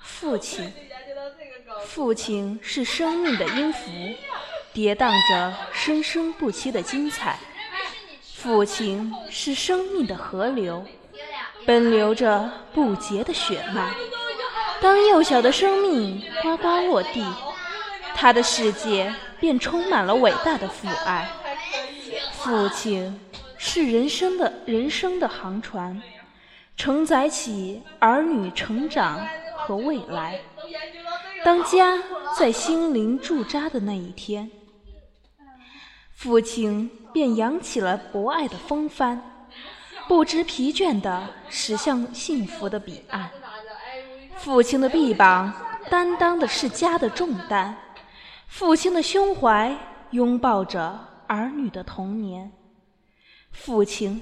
父亲，父亲是生命的音符，跌宕着生生不息的精彩。父亲是生命的河流，奔流着不竭的血脉。当幼小的生命呱呱落地，他的世界便充满了伟大的父爱。父亲是人生的人生的航船，承载起儿女成长和未来。当家在心灵驻扎的那一天，父亲便扬起了博爱的风帆，不知疲倦地驶向幸福的彼岸。父亲的臂膀担当的是家的重担，父亲的胸怀拥抱着儿女的童年。父亲，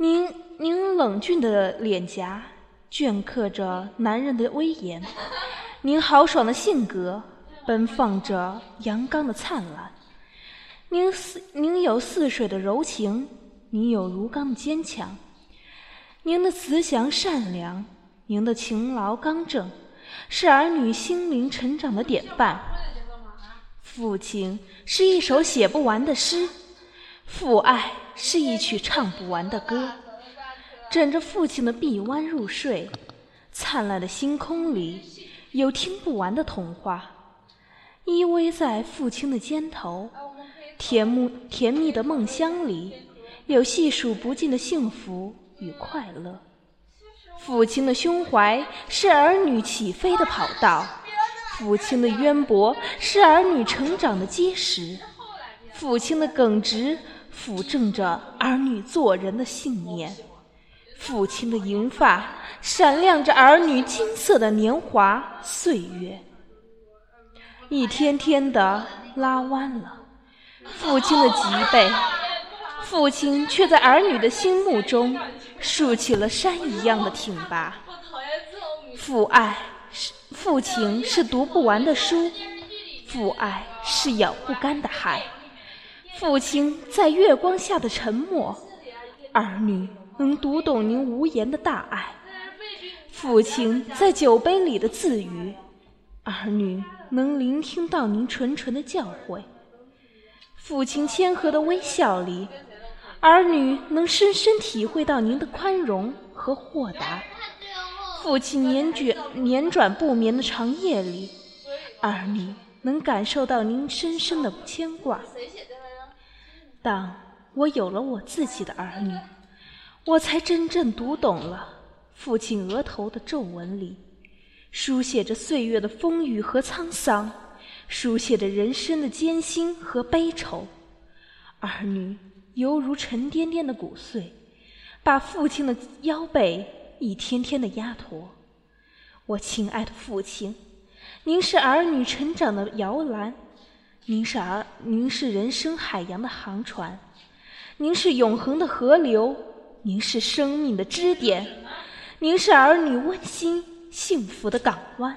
您您冷峻的脸颊镌刻着男人的威严，您豪爽的性格奔放着阳刚的灿烂。您似您有似水的柔情，您有如钢的坚强，您的慈祥善良。您的勤劳刚正，是儿女心灵成长的典范。父亲是一首写不完的诗，父爱是一曲唱不完的歌。枕着父亲的臂弯入睡，灿烂的星空里有听不完的童话。依偎在父亲的肩头，甜蜜甜蜜的梦乡里有细数不尽的幸福与快乐。父亲的胸怀是儿女起飞的跑道，父亲的渊博是儿女成长的基石，父亲的耿直辅正着儿女做人的信念，父亲的银发闪亮着儿女金色的年华岁月，一天天的拉弯了父亲的脊背。父亲却在儿女的心目中竖起了山一样的挺拔。父爱是父亲是读不完的书，父爱是咬不干的海。父亲在月光下的沉默，儿女能读懂您无言的大爱。父亲在酒杯里的自语，儿女能聆听到您纯纯的教诲。父亲谦和的微笑里。儿女能深深体会到您的宽容和豁达，父亲年卷年转不眠的长夜里，儿女能感受到您深深的牵挂。当我有了我自己的儿女，我才真正读懂了父亲额头的皱纹里，书写着岁月的风雨和沧桑，书写着人生的艰辛和悲愁。儿女。犹如沉甸甸的骨碎，把父亲的腰背一天天的压驼。我亲爱的父亲，您是儿女成长的摇篮，您是儿，您是人生海洋的航船，您是永恒的河流，您是生命的支点，您是儿女温馨幸福的港湾。